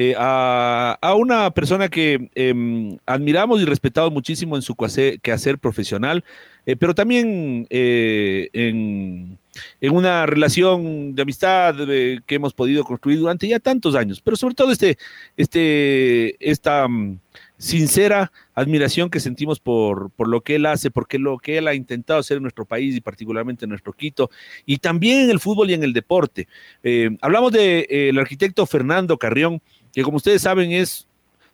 eh, a, una persona que em, admiramos y respetamos muchísimo en su quehacer profesional, eh, pero también eh, en, una relación de amistad que hemos podido construir durante ya tantos años, pero sobre todo este, este, esta mm, sincera admiración que sentimos por, por lo que él hace, porque lo que él ha intentado hacer en nuestro país y particularmente en nuestro Quito, y también en el fútbol y en el deporte. hablamos del arquitecto Fernando Carrión, que como ustedes saben es,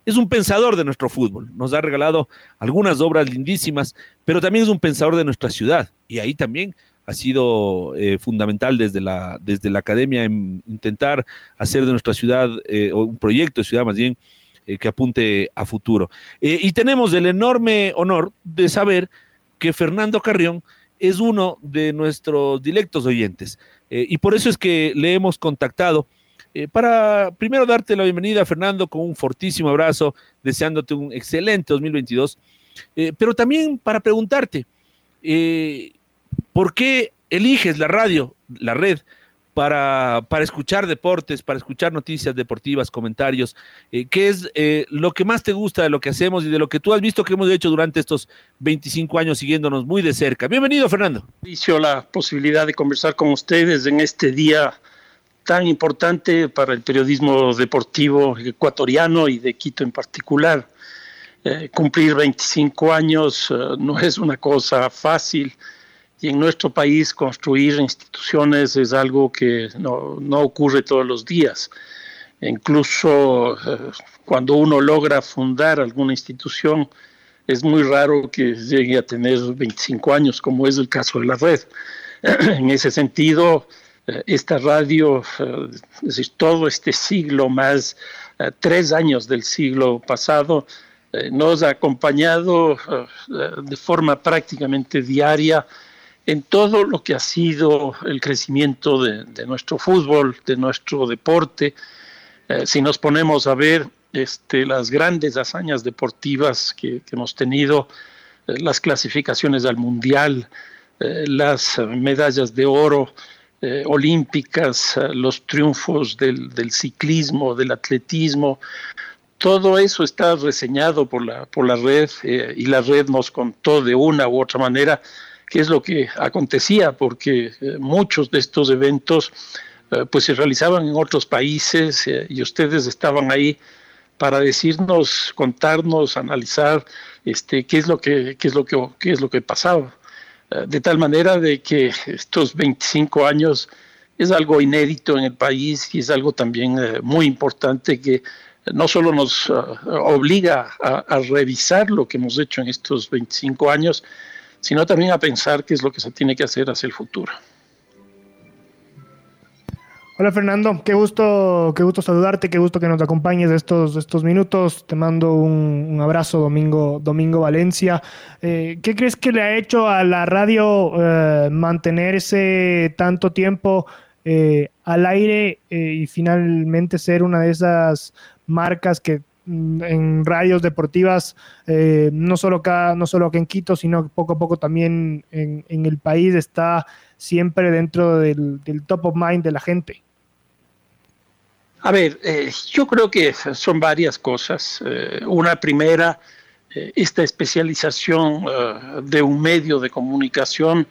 es un pensador de nuestro fútbol. Nos ha regalado algunas obras lindísimas, pero también es un pensador de nuestra ciudad. Y ahí también ha sido eh, fundamental desde la, desde la academia en intentar hacer de nuestra ciudad, eh, un proyecto de ciudad más bien, eh, que apunte a futuro. y tenemos el enorme honor de saber que Fernando Carrión es uno de nuestros directos oyentes. y por eso es que le hemos contactado eh, para primero darte la bienvenida, Fernando, con un fortísimo abrazo, deseándote un excelente 2022, eh, pero también para preguntarte, eh, ¿por qué eliges la radio, la red, para, para, escuchar deportes, para escuchar noticias deportivas, comentarios? ¿Qué es lo que más te gusta de lo que hacemos y de lo que tú has visto que hemos hecho durante estos 25 años siguiéndonos muy de cerca? Bienvenido, Fernando. Hizo la posibilidad de conversar con ustedes en este día tan importante para el periodismo deportivo ecuatoriano y de Quito en particular. Eh, cumplir 25 años eh, no es una cosa fácil y en nuestro país construir instituciones es algo que no, no ocurre todos los días. Incluso eh, cuando uno logra fundar alguna institución, es muy raro que llegue a tener 25 años, como es el caso de la red. en ese sentido, esta radio, eh, es decir, todo este siglo más eh, tres años del siglo pasado, nos ha acompañado de forma prácticamente diaria en todo lo que ha sido el crecimiento de, nuestro fútbol, de nuestro deporte. si nos ponemos a ver este, las grandes hazañas deportivas que hemos tenido, las clasificaciones al mundial, las medallas de oro, eh, olímpicas, eh, los triunfos del, ciclismo, del atletismo, todo eso está reseñado por la, por la red eh, y la red nos contó de una u otra manera qué es lo que acontecía, porque muchos de estos eventos pues se realizaban en otros países y ustedes estaban ahí para decirnos, contarnos, analizar este, qué es lo que, qué es lo que, qué es lo que pasaba. De tal manera de que estos 25 años es algo inédito en el país y es algo también eh, muy importante que no solo nos eh, obliga a, revisar lo que hemos hecho en estos 25 años, sino también a pensar qué es lo que se tiene que hacer hacia el futuro. Hola Fernando, qué gusto, qué gusto saludarte, qué gusto que nos acompañes estos, estos minutos. Te mando un, abrazo, Domingo, Domingo Valencia. Eh, ¿Qué crees que le ha hecho a la radio eh, mantenerse tanto tiempo eh, al aire y finalmente ser una de esas marcas que mm, en radios deportivas, no, solo acá, no solo acá en Quito, sino poco a poco también en, el país está siempre dentro del top of mind de la gente? A ver, eh, yo creo que son varias cosas. Eh, una primera, eh, esta especialización de un medio de comunicación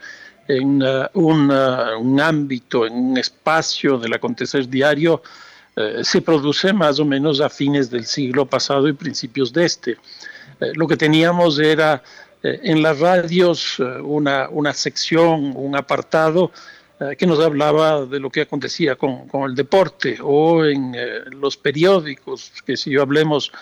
en un, ámbito, en un espacio del acontecer diario, se produce más o menos a fines del siglo pasado y principios de este. lo que teníamos era en las radios una sección, un apartado que nos hablaba de lo que acontecía con, con el deporte o en los periódicos, que si yo hablemos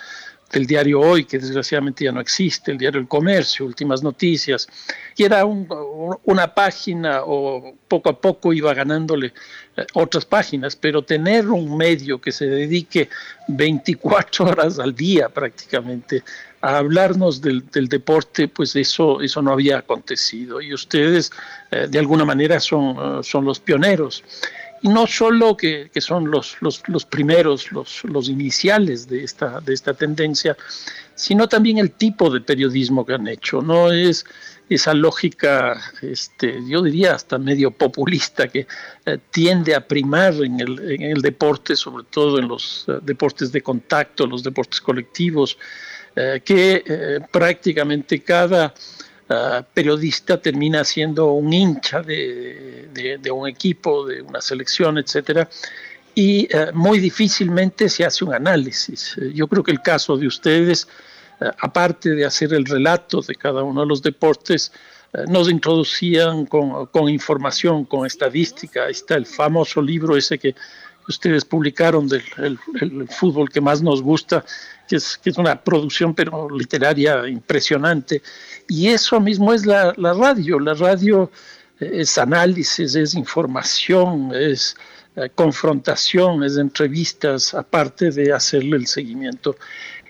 del diario Hoy, que desgraciadamente ya no existe, el diario El Comercio, Últimas Noticias, y era una página o poco a poco iba ganándole eh, otras páginas, pero tener un medio que se dedique 24 horas al día prácticamente a hablarnos del, deporte, pues eso, eso no había acontecido. Y ustedes eh, de alguna manera son, eh, son los pioneros y no solo que, son los, los, primeros, los, los, iniciales de esta, de esta tendencia, sino también el tipo de periodismo que han hecho. No es esa lógica, este, yo diría hasta medio populista, que eh, tiende a primar en el, en el, deporte, sobre todo en los deportes de contacto, los deportes colectivos, que prácticamente cada periodista termina siendo un hincha de, de, un equipo, de una selección, etcétera, y eh, muy difícilmente se hace un análisis. Eh, yo creo que el caso de ustedes, eh, aparte de hacer el relato de cada uno de los deportes, nos introducían con, con, información, con estadística. Ahí está el famoso libro ese que ustedes publicaron del el, fútbol que más nos gusta, que es, que es una producción pero literaria impresionante. Y eso mismo es la, la radio. La radio es análisis, es información, es eh, confrontación, es entrevistas, aparte de hacerle el seguimiento.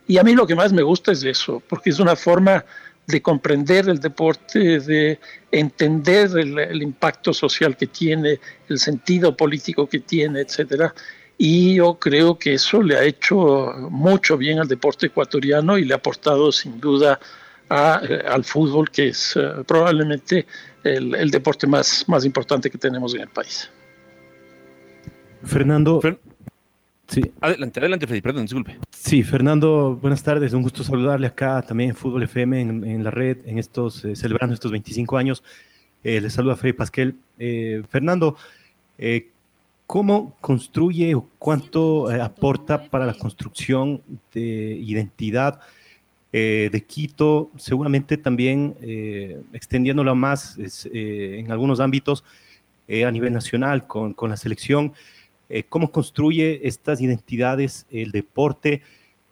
Y a mí lo que más me gusta es eso, porque es una forma de comprender el deporte, de entender el, impacto social que tiene, el sentido político que tiene, etcétera. Y yo creo que eso le ha hecho mucho bien al deporte ecuatoriano y le ha aportado sin duda eh, al fútbol, que es eh, probablemente el, deporte más, más importante que tenemos en el país. Fernando. sí. Adelante, adelante, Freddy, perdón, disculpe. Sí, Fernando, buenas tardes. Un gusto saludarle acá también en Fútbol FM, en, la red, en estos, eh, celebrando estos 25 años. Eh, les saluda Freddy Pasquel. Fernando, ¿cómo construye o cuánto aporta para la construcción de identidad? Eh, de Quito, seguramente también eh, extendiéndolo más eh, en algunos ámbitos a nivel nacional con, con la selección. ¿Cómo construye estas identidades el deporte,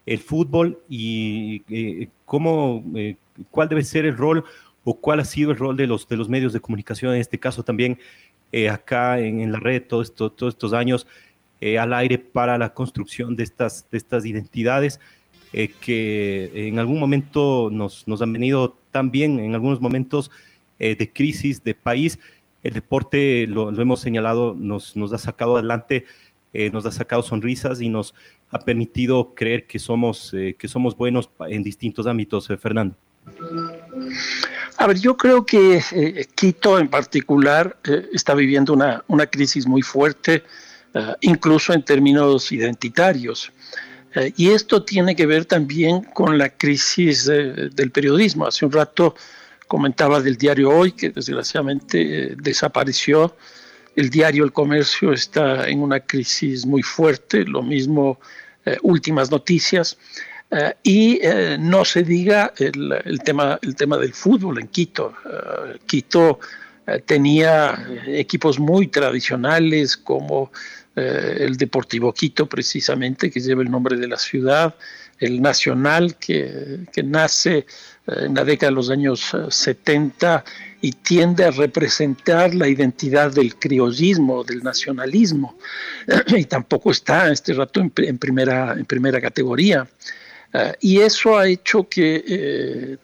el fútbol y cómo, cuál debe ser el rol o cuál ha sido el rol de los, de los medios de comunicación, en este caso también acá en, en, la red esto, todos estos años al aire para la construcción de estas, de estas identidades? Eh, que en algún momento nos, nos, han venido también, en algunos momentos eh, de crisis de país. El deporte, lo, hemos señalado, nos, nos, ha sacado adelante, eh, nos ha sacado sonrisas y nos ha permitido creer que somos, que somos buenos en distintos ámbitos, Fernando. A ver, yo creo que Quito en particular está viviendo una, una, crisis muy fuerte, incluso en términos identitarios. Eh, y esto tiene que ver también con la crisis del periodismo. Hace un rato comentaba del diario Hoy, que desgraciadamente eh, desapareció. El diario El Comercio está en una crisis muy fuerte, lo mismo eh, Últimas Noticias. Y no se diga el, tema, el tema del fútbol en Quito. Quito tenía equipos muy tradicionales como eh, el Deportivo Quito precisamente, que lleva el nombre de la ciudad, el Nacional, que, nace eh, en la década de los años 70 eh, y tiende a representar la identidad del criollismo, del nacionalismo, y tampoco está en este rato en, primera, en primera categoría. Y eso ha hecho que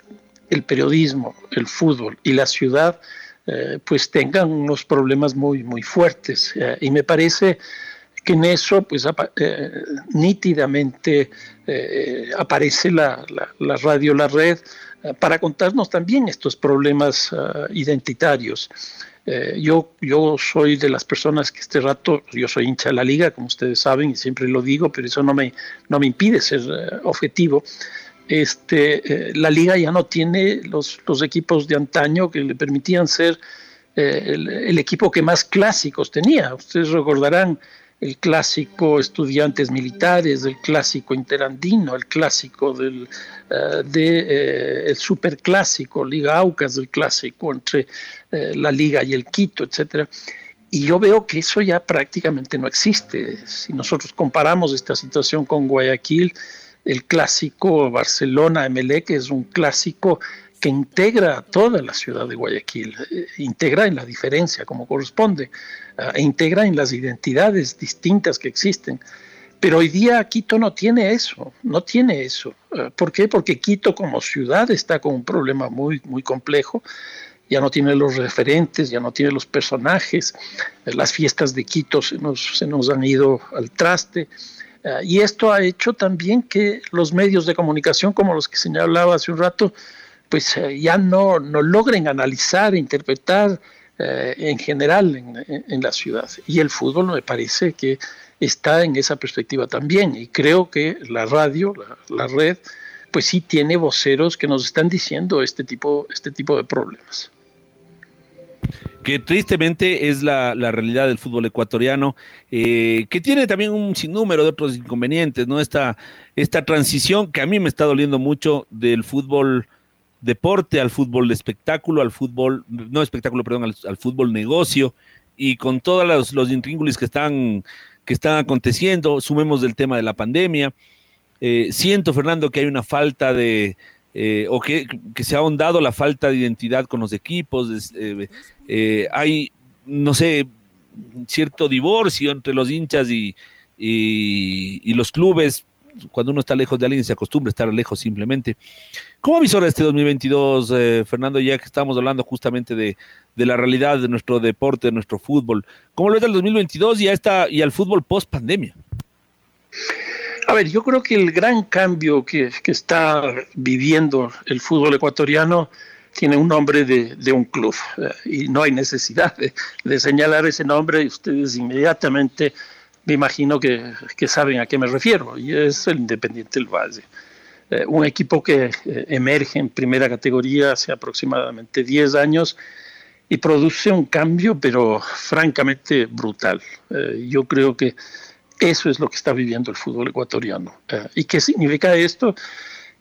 el periodismo, el fútbol y la ciudad eh, pues tengan unos problemas muy, muy fuertes. Eh, y me parece que en eso, pues eh, nítidamente aparece la, la, radio, la red, para contarnos también estos problemas identitarios. yo, yo soy de las personas que este rato, yo soy hincha de la liga, como ustedes saben, y siempre lo digo, pero eso no me, no me impide ser objetivo este, eh, la liga ya no tiene los, los, equipos de antaño que le permitían ser eh, el, equipo que más clásicos tenía. Ustedes recordarán el clásico estudiantes militares, el clásico interandino, el clásico del uh, superclásico, Liga Aucas, el clásico entre la Liga y el Quito, etcétera. Y yo veo que eso ya prácticamente no existe. Si nosotros comparamos esta situación con Guayaquil, el clásico Barcelona-Emelec es un clásico integra a toda la ciudad de Guayaquil, eh, integra en la diferencia como corresponde, e integra en las identidades distintas que existen. Pero hoy día Quito no tiene eso, no tiene eso. Eh, ¿Por qué? Porque Quito como ciudad está con un problema muy, muy complejo. Ya no tiene los referentes, ya no tiene los personajes. Eh, las fiestas de Quito se nos, se nos han ido al traste. Y esto ha hecho también que los medios de comunicación, como los que señalaba hace un rato, pues eh, ya no, no logren analizar, interpretar eh, en general en, la ciudad. Y el fútbol me parece que está en esa perspectiva también. Y creo que la radio, la, red, pues sí tiene voceros que nos están diciendo este tipo, este tipo de problemas que tristemente es la, realidad del fútbol ecuatoriano, eh, que tiene también un sinnúmero de otros inconvenientes, ¿no? Esta, esta transición que a mí me está doliendo mucho del fútbol deporte, al fútbol de espectáculo, al fútbol, no espectáculo, perdón, al, fútbol negocio, y con todos los, los intríngulis que están, que están aconteciendo, sumemos del tema de la pandemia. Eh, siento, Fernando, que hay una falta de, eh, o que, se ha ahondado la falta de identidad con los equipos. Eh, hay, no sé, cierto divorcio entre los hinchas y, y, los clubes. Cuando uno está lejos de alguien se acostumbra a estar lejos simplemente. ¿Cómo visora este 2022, eh, Fernando, ya que estamos hablando justamente de, la realidad de nuestro deporte, de nuestro fútbol? ¿Cómo lo ves el 2022 y, a y al fútbol post pandemia? A ver, yo creo que el gran cambio que, está viviendo el fútbol ecuatoriano tiene un nombre de, un club eh, y no hay necesidad de, señalar ese nombre y ustedes inmediatamente me imagino que, que, saben a qué me refiero y es el Independiente del Valle. Eh, un equipo que eh, emerge en primera categoría hace aproximadamente 10 años y produce un cambio, pero francamente brutal. Eh, yo creo que eso es lo que está viviendo el fútbol ecuatoriano. ¿Y qué significa esto?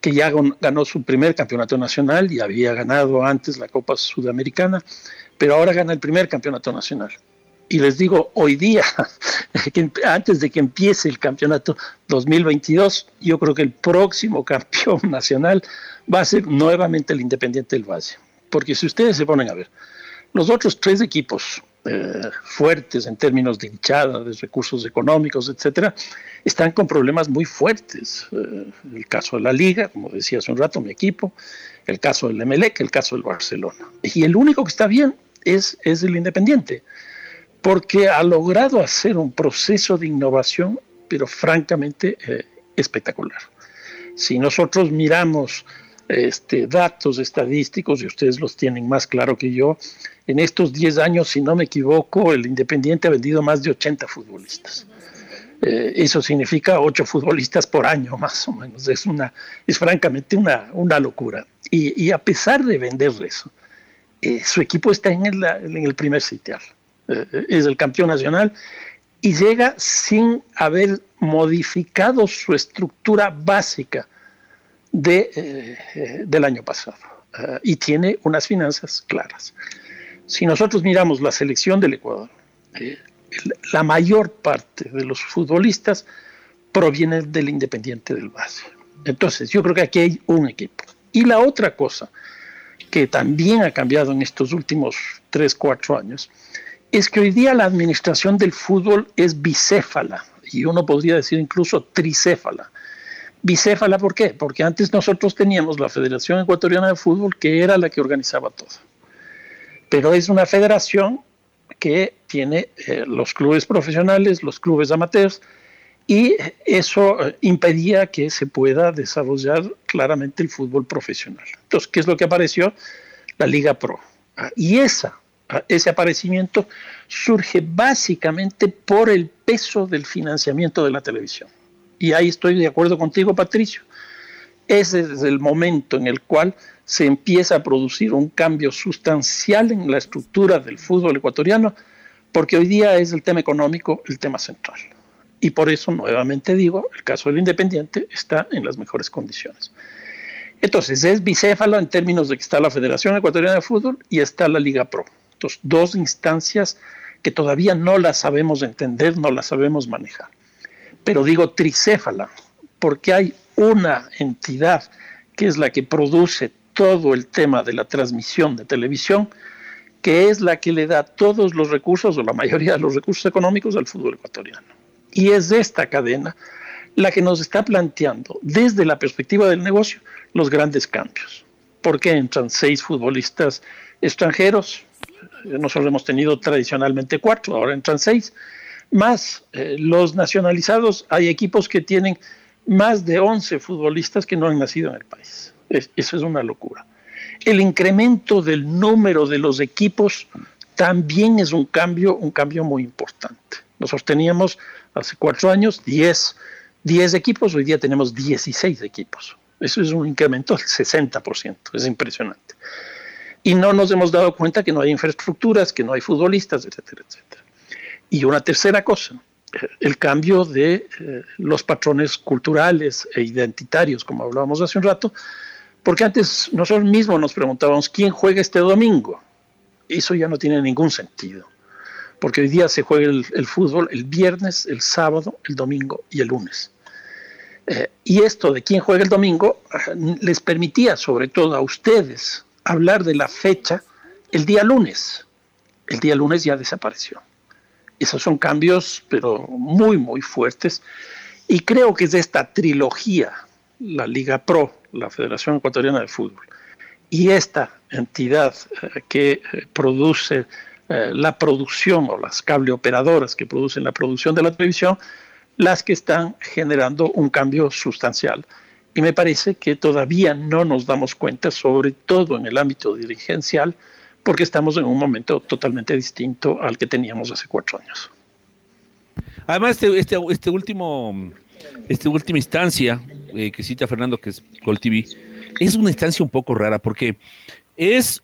Que ya ganó su primer campeonato nacional y había ganado antes la Copa Sudamericana, pero ahora gana el primer campeonato nacional. Y les digo, hoy día, antes de que empiece el campeonato 2022, yo creo que el próximo campeón nacional va a ser nuevamente el Independiente del Valle. Porque si ustedes se ponen a ver, los otros tres equipos eh, fuertes en términos de hinchada, de recursos económicos, etcétera, están con problemas muy fuertes. Eh, el caso de la Liga, como decía hace un rato, mi equipo, el caso del Emelec, el caso del Barcelona. Y el único que está bien es, es el Independiente porque ha logrado hacer un proceso de innovación, pero francamente eh, espectacular. Si nosotros miramos este, datos estadísticos, y ustedes los tienen más claro que yo, en estos 10 años, si no me equivoco, el Independiente ha vendido más de 80 futbolistas. Eh, eso significa 8 futbolistas por año, más o menos. Es, una, es francamente una, una locura. Y, a pesar de vender eso, eh, su equipo está en el, en el primer sitial. Eh, es el campeón nacional, y llega sin haber modificado su estructura básica de, eh, del año pasado. Eh, y tiene unas finanzas claras. Si nosotros miramos la selección del Ecuador, la mayor parte de los futbolistas provienen del Independiente del Base. Entonces, yo creo que aquí hay un equipo. Y la otra cosa que también ha cambiado en estos últimos 3, 4 años es que hoy día la administración del fútbol es bicéfala, y uno podría decir incluso tricéfala. Bicéfala, ¿por qué? Porque antes nosotros teníamos la Federación Ecuatoriana de Fútbol, que era la que organizaba todo. Pero es una federación que tiene eh, los clubes profesionales, los clubes amateurs, y eso eh, impedía que se pueda desarrollar claramente el fútbol profesional. Entonces, ¿qué es lo que apareció? La Liga Pro. Ah, y esa ese aparecimiento surge básicamente por el peso del financiamiento de la televisión. Y ahí estoy de acuerdo contigo, Patricio. Ese es el momento en el cual se empieza a producir un cambio sustancial en la estructura del fútbol ecuatoriano, porque hoy día es el tema económico el tema central. Y por eso, nuevamente digo, el caso del Independiente está en las mejores condiciones. Entonces, es bicéfalo en términos de que está la Federación Ecuatoriana de Fútbol y está la Liga Pro dos instancias que todavía no la sabemos entender, no la sabemos manejar. Pero digo tricéfala, porque hay una entidad que es la que produce todo el tema de la transmisión de televisión, que es la que le da todos los recursos o la mayoría de los recursos económicos al fútbol ecuatoriano. Y es esta cadena la que nos está planteando desde la perspectiva del negocio los grandes cambios. ¿Por qué entran seis futbolistas extranjeros? Nosotros hemos tenido tradicionalmente cuatro, ahora entran seis. Más eh, los nacionalizados, hay equipos que tienen más de 11 futbolistas que no han nacido en el país. eso es una locura. El incremento del número de los equipos también es un cambio, un cambio muy importante. Nosotros teníamos hace cuatro años 10, 10 equipos, hoy día tenemos 16 equipos. Eso es un incremento del 60%, es impresionante. Y no nos hemos dado cuenta que no hay infraestructuras, que no hay futbolistas, etcétera, etcétera. Y una tercera cosa, el cambio de eh, los patrones culturales e identitarios, como hablábamos hace un rato, porque antes nosotros mismos nos preguntábamos quién juega este domingo. Eso ya no tiene ningún sentido, porque hoy día se juega el, fútbol el viernes, el sábado, el domingo y el lunes. Eh, y esto de quién juega el domingo eh, les permitía, sobre todo a ustedes, hablar de la fecha el día lunes. El día lunes ya desapareció. Esos son cambios, pero muy, muy fuertes. Y creo que es de esta trilogía, la Liga Pro, la Federación Ecuatoriana de Fútbol, y esta entidad eh, que eh, produce eh, la producción o las cable operadoras que producen la producción de la televisión, las que están generando un cambio sustancial. Y me parece que todavía no nos damos cuenta, sobre todo en el ámbito dirigencial, porque estamos en un momento totalmente distinto al que teníamos hace cuatro años. Además, este, este, este último, esta última instancia eh, que cita Fernando, que es Gold TV, es una instancia un poco rara porque es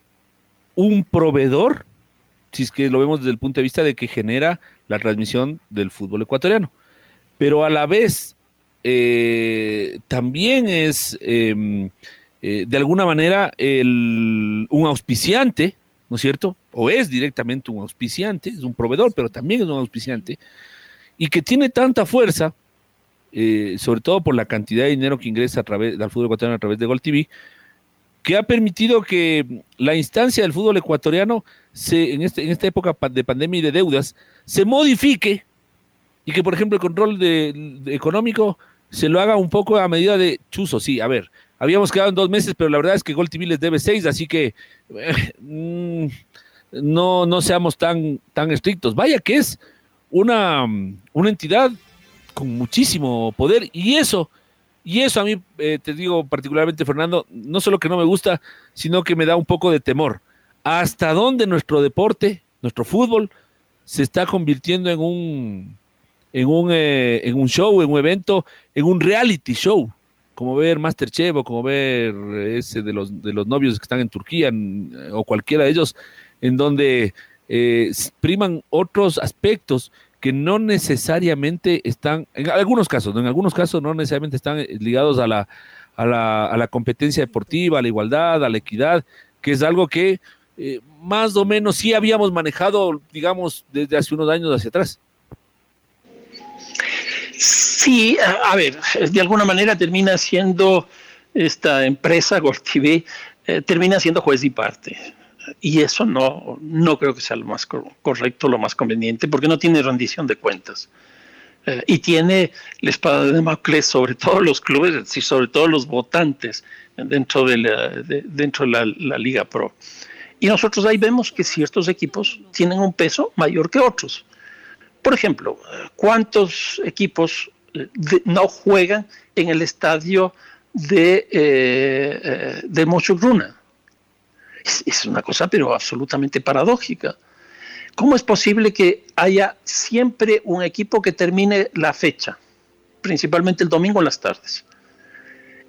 un proveedor, si es que lo vemos desde el punto de vista de que genera la transmisión del fútbol ecuatoriano, pero a la vez eh, también es em, eh, de alguna manera un auspiciante ¿no es cierto? O es directamente un auspiciante, es un proveedor, pero también es un auspiciante, y que tiene tanta fuerza, eh, sobre todo por la cantidad de dinero que ingresa a través del fútbol ecuatoriano a través de Gol TV, que ha permitido que la instancia del fútbol ecuatoriano se, en, este, en esta época de pandemia y de deudas se modifique y que, por ejemplo, el control económico se lo haga un poco a medida de chuzo. Sí, a ver, Habíamos quedado en dos meses, pero la verdad es que Gol TV les debe seis, así que eh, mm, no, no seamos tan, tan estrictos. Vaya que es una, una entidad con muchísimo poder y eso, y eso a mí, eh, te digo particularmente, Fernando, no solo que no me gusta, sino que me da un poco de temor. ¿Hasta dónde nuestro deporte, nuestro fútbol, se está convirtiendo en un, en un, eh, en un show, en un evento, en un reality show? como ver Masterchef o como ver ese de los, de los novios que están en Turquía o cualquiera de ellos, en donde eh, priman otros aspectos que no necesariamente están, en algunos casos, en algunos casos no necesariamente están eh, ligados a la, a la, a la competencia deportiva, a la igualdad, a la equidad, que es algo que eh, más o menos sí habíamos manejado, digamos, desde hace unos años hacia atrás. Sí, a, ver, de alguna manera termina siendo esta empresa, GolTV, eh, termina siendo juez y parte. Y eso no, no creo que sea lo más correcto, lo más conveniente, porque no tiene rendición de cuentas. Eh, y tiene la espada de Damocles sobre todos los clubes, y sobre todos los votantes dentro de la, dentro de la Liga Pro. Y nosotros ahí vemos que ciertos equipos tienen un peso mayor que otros. Por ejemplo, ¿cuántos equipos no juegan en el estadio de, eh, eh de Es, una cosa pero absolutamente paradójica. ¿Cómo es posible que haya siempre un equipo que termine la fecha, principalmente el domingo en las tardes,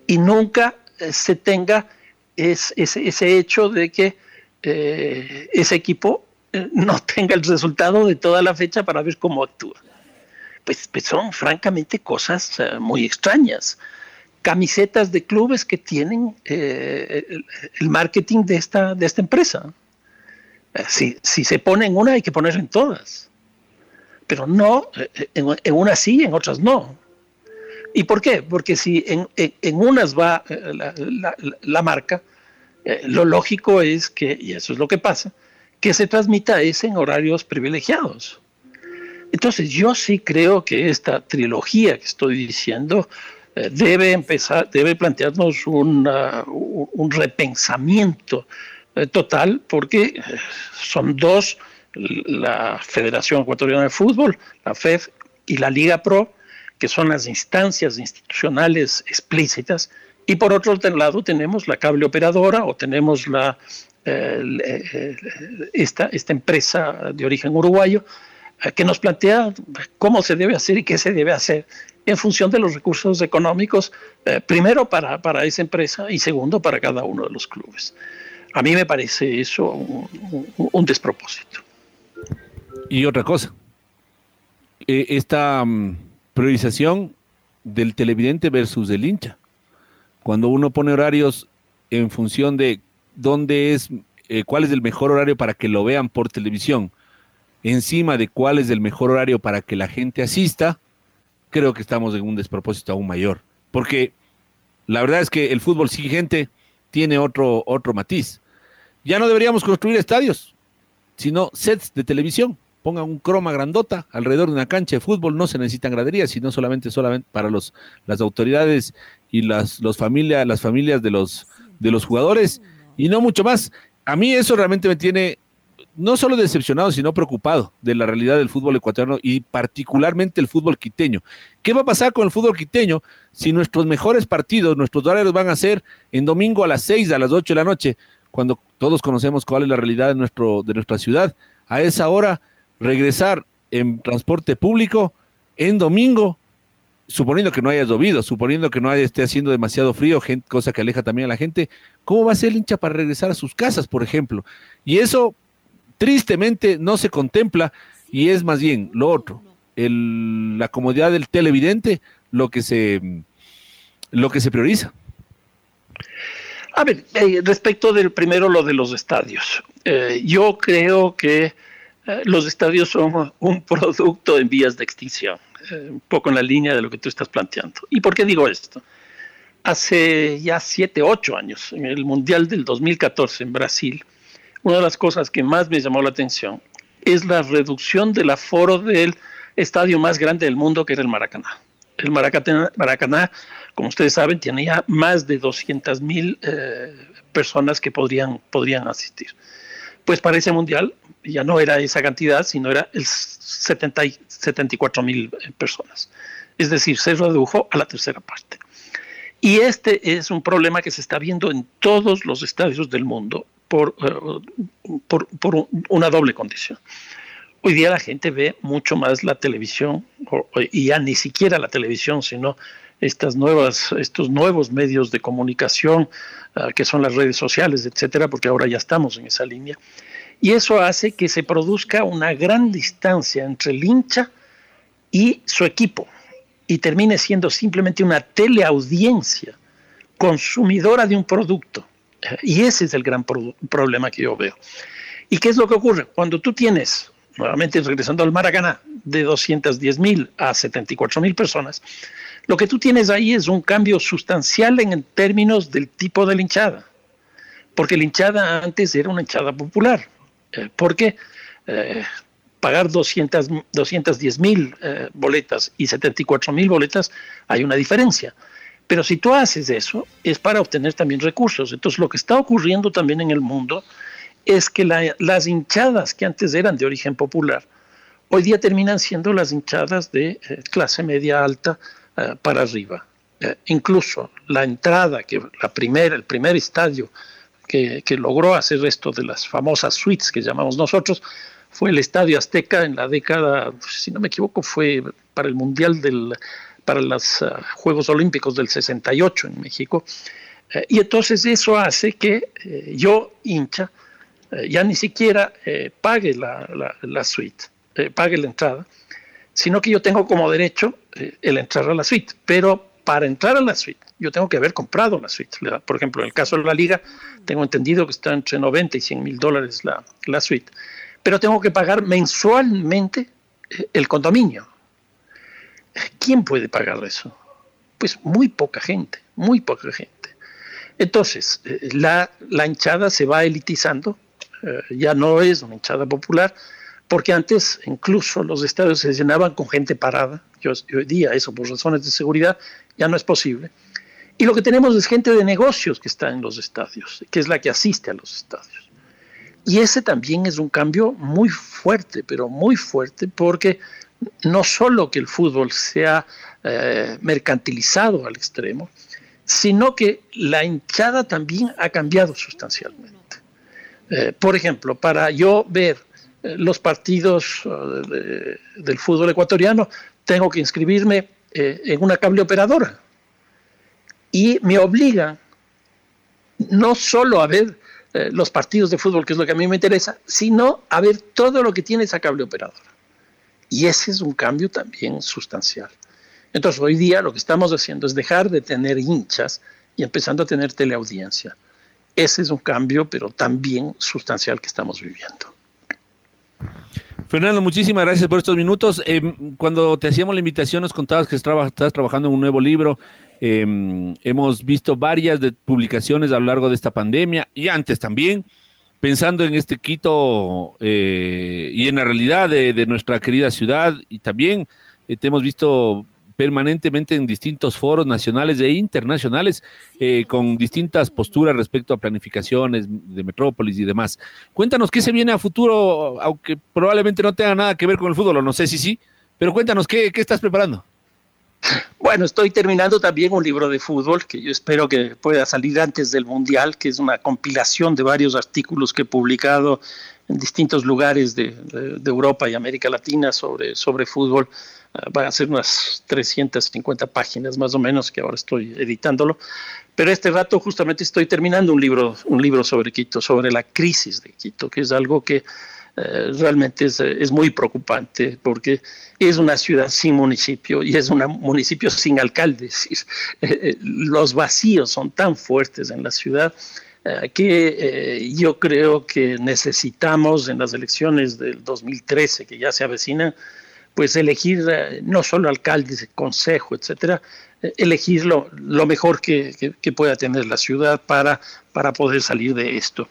y nunca eh, se tenga ese, hecho de que eh, ese equipo no tenga el resultado de toda la fecha para ver cómo actúa? Pues, pues, son francamente cosas eh, muy extrañas. Camisetas de clubes que tienen eh, el, marketing de esta, de esta empresa. Eh, si, si se pone en una, hay que poner en todas. pero no, en, en unas sí, en otras no. ¿Y por qué? Porque si en, en, unas va la, la, la marca, lo lógico es que, y eso es lo que pasa, que se transmita ese en horarios privilegiados. Entonces yo sí creo que esta trilogía que estoy diciendo eh, debe empezar, debe plantearnos una, un repensamiento eh, total porque eh, son dos, la Federación Ecuatoriana de Fútbol, la FEF y la Liga Pro, que son las instancias institucionales explícitas, y por otro lado tenemos la cable operadora o tenemos la esta, esta empresa de origen uruguayo, eh, que nos plantea cómo se debe hacer y qué se debe hacer en función de los recursos económicos, eh, primero para, para, esa empresa y segundo para cada uno de los clubes. A mí me parece eso un, un despropósito. Y otra cosa, esta mm, priorización del televidente versus del hincha. Cuando uno pone horarios en función de dónde es, eh, cuál es el mejor horario para que lo vean por televisión, encima de cuál es el mejor horario para que la gente asista, creo que estamos en un despropósito aún mayor. Porque la verdad es que el fútbol gente tiene otro, otro matiz. Ya no deberíamos construir estadios, sino sets de televisión. Pongan un croma grandota alrededor de una cancha de fútbol, no se necesitan graderías, sino solamente, solamente para los, las autoridades y las, los familia, las familias de los, de los jugadores y no mucho más. A mí eso realmente me tiene no solo decepcionado, sino preocupado de la realidad del fútbol ecuatoriano y particularmente el fútbol quiteño. ¿Qué va a pasar con el fútbol quiteño si nuestros mejores partidos, nuestros horarios van a ser en domingo a las 6, a las 8 de la noche, cuando todos conocemos cuál es la realidad de, nuestro, de nuestra ciudad? A esa hora, regresar en transporte público en domingo suponiendo que no haya llovido, suponiendo que no haya, esté haciendo demasiado frío, cosa que aleja también a la gente, ¿cómo va a ser el hincha para regresar a sus casas, por ejemplo? Y eso tristemente no se contempla y es más bien lo otro, la comodidad del televidente lo que se, lo que se prioriza. A ver, eh, respecto del primero, lo de los estadios. Eh, yo creo que eh, los estadios son un producto en vías de extinción. Un poco en la línea de lo que tú estás planteando. ¿Y por qué digo esto? Hace ya siete, ocho años, en el Mundial del 2014 en Brasil, una de las cosas que más me llamó la atención es la reducción del aforo del estadio más grande del mundo, que era el Maracaná. El Maracaná, como ustedes saben, tiene ya más de 200 mil eh, personas que podrían, podrían asistir. Pues para ese mundial ya no era esa cantidad, sino era el 70, 74 mil eh, personas. Es decir, se redujo a la tercera parte. Y este es un problema que se está viendo en todos los estadios del mundo por, eh, por, por una doble condición. Hoy día la gente ve mucho más la televisión, y ya ni siquiera la televisión, sino estas nuevas, estos nuevos medios de comunicación, ah, que son las redes sociales, etcétera, porque ahora ya estamos en esa línea. Y eso hace que se produzca una gran distancia entre el hincha y su equipo, y termine siendo simplemente una teleaudiencia consumidora de un producto. Y ese es el gran problema que yo veo. ¿Y qué es lo que ocurre? Cuando tú tienes, nuevamente regresando al Maracaná, de 210 mil a 74 mil personas, lo que tú tienes ahí es un cambio sustancial en términos del tipo de hinchada, porque la hinchada antes era una hinchada popular, eh, porque eh, pagar 200, 210 mil eh, boletas y 74 mil boletas hay una diferencia. Pero si tú haces eso, es para obtener también recursos. Entonces, lo que está ocurriendo también en el mundo es que las hinchadas que antes eran de origen popular, hoy día terminan siendo las hinchadas de clase media alta, eh, para arriba. Eh, incluso la entrada, que la primera, el primer estadio que, que, logró hacer esto de las famosas suites que llamamos nosotros, fue el Estadio Azteca en la década, si no me equivoco, fue para el Mundial del, para los Juegos Olímpicos del 68 en México. Y entonces eso hace que yo, hincha, ya ni siquiera pague la, la, suite, pague la entrada, sino que yo tengo como derecho eh, el entrar a la suite. Pero para entrar a la suite, yo tengo que haber comprado la suite. Por ejemplo, en el caso de la liga, tengo entendido que está entre 90 y 100 mil dólares la, la suite. Pero tengo que pagar mensualmente el condominio. ¿Quién puede pagar eso? Pues muy poca gente, muy poca gente. Entonces, eh, la, la hinchada se va elitizando, eh, ya no es una hinchada popular, porque antes incluso los estadios se llenaban con gente parada, y hoy día eso por razones de seguridad ya no es posible. Y lo que tenemos es gente de negocios que está en los estadios, que es la que asiste a los estadios. Y ese también es un cambio muy fuerte, pero muy fuerte, porque no solo que el fútbol se ha eh, mercantilizado al extremo, sino que la hinchada también ha cambiado sustancialmente. Eh, por ejemplo, para yo ver eh, los partidos del fútbol ecuatoriano, tengo que inscribirme en una cable operadora. Y me obliga no solo a ver los partidos de fútbol, que es lo que a mí me interesa, sino a ver todo lo que tiene esa cable operadora. Y ese es un cambio también sustancial. Entonces, hoy día lo que estamos haciendo es dejar de tener hinchas y empezando a tener teleaudiencia. Ese es un cambio, pero también sustancial que estamos viviendo. Fernando, muchísimas gracias por estos minutos. Em, cuando te hacíamos la invitación, nos contabas que estás trabajando en un nuevo libro. Em, hemos visto varias de publicaciones a lo largo de esta pandemia y antes también pensando en este Quito eh, y en la realidad de, nuestra querida ciudad y también eh, te hemos visto permanentemente en distintos foros nacionales e internacionales eh, con distintas posturas respecto a planificaciones de metrópolis y demás. Cuéntanos qué se viene a futuro, aunque probablemente no tenga nada que ver con el fútbol, no sé si sí, pero cuéntanos qué, qué estás preparando. Bueno, estoy terminando también un libro de fútbol que yo espero que pueda salir antes del Mundial, que es una compilación de varios artículos que he publicado en distintos lugares de, Europa y América Latina sobre, sobre fútbol. Van a ser unas 350 páginas más o menos, que ahora estoy editándolo. Pero este rato justamente estoy terminando un libro, un libro sobre Quito, sobre la crisis de Quito, que es algo que eh, realmente es, es, muy preocupante porque es una ciudad sin municipio y es un municipio sin alcalde. Eh, eh, los vacíos son tan fuertes en la ciudad que yo creo que necesitamos en las elecciones del 2013 que ya se avecinan, pues elegir no solo alcaldes, consejo, etcétera, elegir lo, mejor que, pueda tener la ciudad para, para poder salir de esto.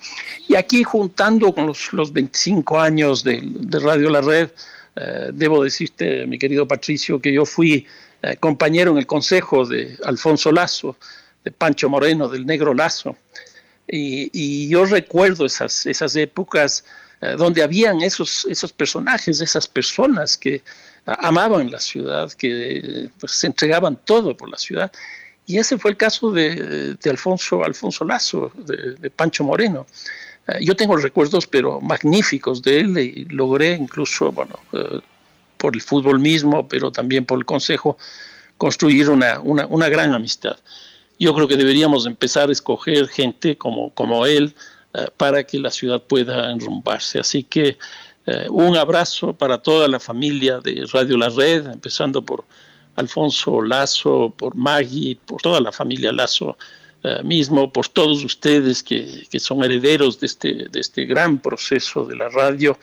Y aquí juntando con los, los 25 años de, Radio La Red, eh, debo decirte, mi querido Patricio, que yo fui eh, compañero en el consejo de Alfonso Lazo, de Pancho Moreno, del Negro Lazo, y, yo recuerdo esas, esas épocas eh, donde habían esos, esos personajes, esas personas que amaban la ciudad, que pues, se entregaban todo por la ciudad. Y ese fue el caso de, Alfonso, Alfonso Lazo, de, Pancho Moreno. Eh, yo tengo recuerdos, pero magníficos de él y logré incluso, bueno, eh, por el fútbol mismo, pero también por el consejo, construir una, una, gran amistad. Yo creo que deberíamos empezar a escoger gente como, como él eh, para que la ciudad pueda enrumbarse. Así que eh, un abrazo para toda la familia de Radio La Red, empezando por Alfonso Lazo, por Maggie, por toda la familia Lazo eh, mismo, por todos ustedes que, son herederos de este, de este gran proceso de la radio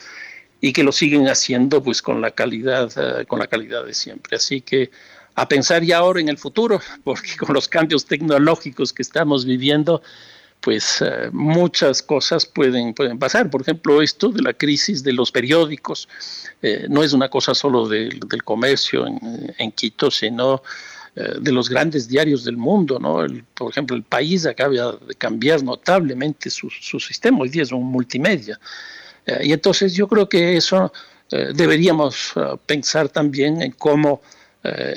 y que lo siguen haciendo pues con la calidad, eh, con la calidad de siempre. Así que a pensar ya ahora en el futuro, porque con los cambios tecnológicos que estamos viviendo, pues eh, muchas cosas pueden, pueden pasar. Por ejemplo, esto de la crisis de los periódicos eh, no es una cosa solo del comercio en, Quito, sino eh, de los grandes diarios del mundo. ¿no? por ejemplo, el país acaba de cambiar notablemente su, su sistema, hoy día es un multimedia. y entonces yo creo que eso deberíamos pensar también en cómo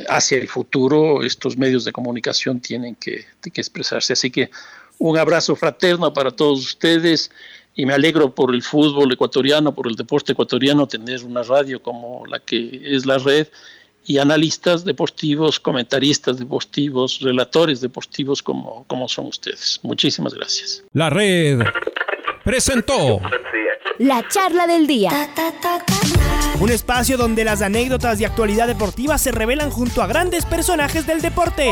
hacia el futuro estos medios de comunicación tienen que, que expresarse. Así que un abrazo fraterno para todos ustedes y me alegro por el fútbol ecuatoriano, por el deporte ecuatoriano, tener una radio como la que es la red y analistas deportivos, comentaristas deportivos, relatores deportivos como, como son ustedes. Muchísimas gracias. La red presentó la charla del día. Un espacio donde las anécdotas y actualidad deportiva se revelan junto a grandes personajes del deporte.